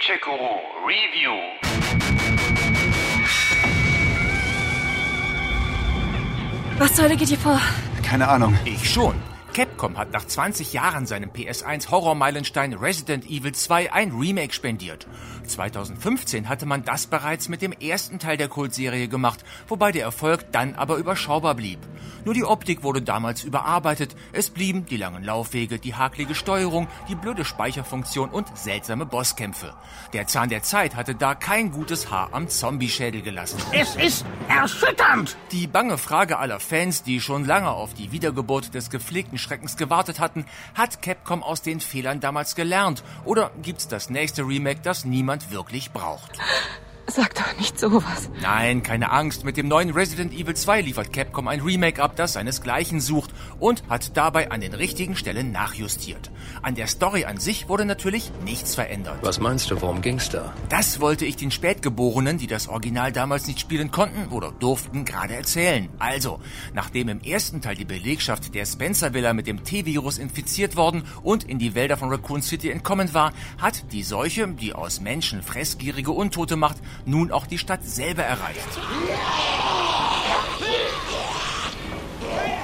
Spielcheck-Guru Review. Was zur Hölle geht hier vor? Keine Ahnung. Ich schon. Capcom hat nach 20 Jahren seinem PS1 Horror-Meilenstein Resident Evil 2 ein Remake spendiert. 2015 hatte man das bereits mit dem ersten Teil der Kultserie gemacht, wobei der Erfolg dann aber überschaubar blieb. Nur die Optik wurde damals überarbeitet, es blieben die langen Laufwege, die hakelige Steuerung, die blöde Speicherfunktion und seltsame Bosskämpfe. Der Zahn der Zeit hatte da kein gutes Haar am Zombie-Schädel gelassen. Es ist erschütternd! Die bange Frage aller Fans, die schon lange auf die Wiedergeburt des gepflegten Schreckens gewartet hatten, hat Capcom aus den Fehlern damals gelernt? Oder gibt's das nächste Remake, das niemand wirklich braucht? Sag doch nicht sowas. Nein, keine Angst. Mit dem neuen Resident Evil 2 liefert Capcom ein Remake ab, das seinesgleichen sucht und hat dabei an den richtigen Stellen nachjustiert. An der Story an sich wurde natürlich nichts verändert. Was meinst du, worum ging's da? Das wollte ich den Spätgeborenen, die das Original damals nicht spielen konnten oder durften, gerade erzählen. Also, nachdem im ersten Teil die Belegschaft der Spencer Villa mit dem T-Virus infiziert worden und in die Wälder von Raccoon City entkommen war, hat die Seuche, die aus Menschen fressgierige Untote macht, nun auch die Stadt selber erreicht.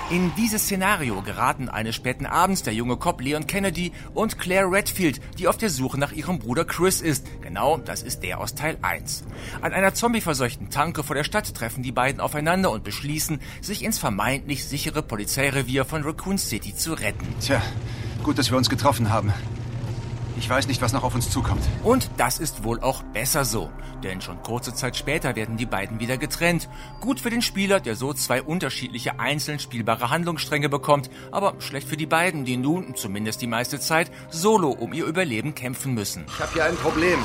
In dieses Szenario geraten eines späten Abends der junge Cop Leon Kennedy und Claire Redfield, die auf der Suche nach ihrem Bruder Chris ist. Genau, das ist der aus Teil 1. An einer zombieverseuchten Tanke vor der Stadt treffen die beiden aufeinander und beschließen, sich ins vermeintlich sichere Polizeirevier von Raccoon City zu retten. Tja, gut, dass wir uns getroffen haben. Ich weiß nicht, was noch auf uns zukommt. Und das ist wohl auch besser so, denn schon kurze Zeit später werden die beiden wieder getrennt. Gut für den Spieler, der so zwei unterschiedliche einzeln spielbare Handlungsstränge bekommt, aber schlecht für die beiden, die nun, zumindest die meiste Zeit, solo um ihr Überleben kämpfen müssen. Ich habe hier ein Problem.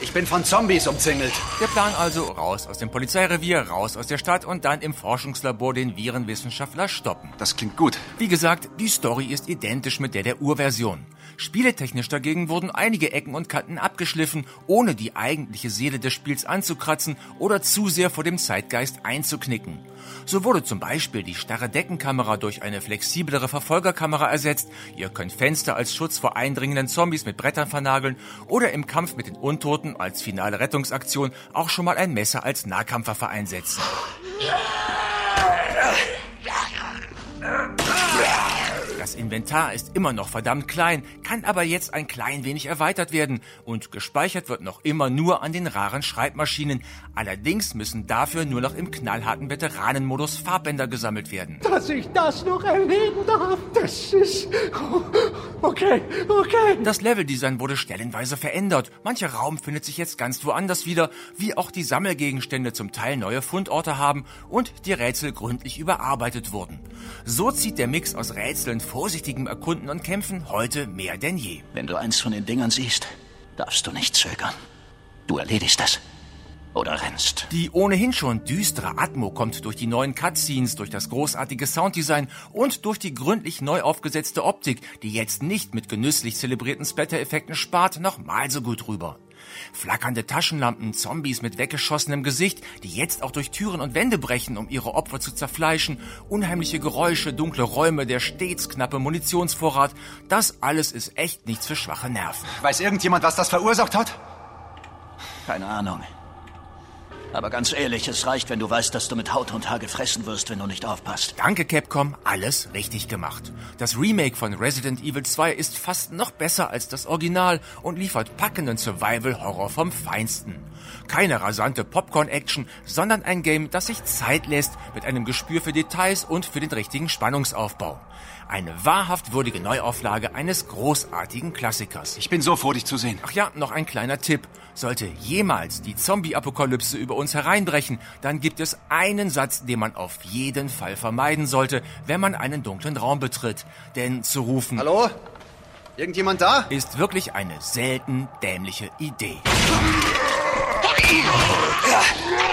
Ich bin von Zombies umzingelt. Der Plan also raus aus dem Polizeirevier, raus aus der Stadt und dann im Forschungslabor den Virenwissenschaftler stoppen. Das klingt gut. Wie gesagt, die Story ist identisch mit der der Urversion. Spieletechnisch dagegen wurden einige Ecken und Kanten abgeschliffen, ohne die eigentliche Seele des Spiels anzukratzen oder zu sehr vor dem Zeitgeist einzuknicken. So wurde zum Beispiel die starre Deckenkamera durch eine flexiblere Verfolgerkamera ersetzt, ihr könnt Fenster als Schutz vor eindringenden Zombies mit Brettern vernageln oder im Kampf mit den Untoten als finale Rettungsaktion auch schon mal ein Messer als Nahkampfwaffe einsetzen. Das Inventar ist immer noch verdammt klein, kann aber jetzt ein klein wenig erweitert werden und gespeichert wird noch immer nur an den raren Schreibmaschinen. Allerdings müssen dafür nur noch im knallharten Veteranenmodus Farbbänder gesammelt werden. Dass ich das noch erleben darf, das ist... Okay, okay. Das Leveldesign wurde stellenweise verändert. Mancher Raum findet sich jetzt ganz woanders wieder, wie auch die Sammelgegenstände zum Teil neue Fundorte haben und die Rätsel gründlich überarbeitet wurden. So zieht der Mix aus Rätseln, vorsichtigem Erkunden und Kämpfen heute mehr denn je. Wenn du eins von den Dingern siehst, darfst du nicht zögern. Du erledigst es. Oder rennst. Die ohnehin schon düstere Atmo kommt durch die neuen Cutscenes, durch das großartige Sounddesign und durch die gründlich neu aufgesetzte Optik, die jetzt nicht mit genüsslich zelebrierten Splatter-Effekten spart, nochmal so gut rüber. Flackernde Taschenlampen, Zombies mit weggeschossenem Gesicht, die jetzt auch durch Türen und Wände brechen, um ihre Opfer zu zerfleischen, unheimliche Geräusche, dunkle Räume, der stets knappe Munitionsvorrat, das alles ist echt nichts für schwache Nerven. Weiß irgendjemand, was das verursacht hat? Keine Ahnung. Aber ganz ehrlich, es reicht, wenn du weißt, dass du mit Haut und Haar gefressen wirst, wenn du nicht aufpasst. Danke Capcom, alles richtig gemacht. Das Remake von Resident Evil 2 ist fast noch besser als das Original und liefert packenden Survival-Horror vom Feinsten. Keine rasante Popcorn-Action, sondern ein Game, das sich Zeit lässt, mit einem Gespür für Details und für den richtigen Spannungsaufbau. Eine wahrhaft würdige Neuauflage eines großartigen Klassikers. Ich bin so froh, dich zu sehen. Ach ja, noch ein kleiner Tipp. Sollte jemals die Zombie-Apokalypse über uns hereinbrechen, dann gibt es einen Satz, den man auf jeden Fall vermeiden sollte, wenn man einen dunklen Raum betritt. Denn zu rufen... Hallo? Irgendjemand da? Ist wirklich eine selten dämliche Idee. evil!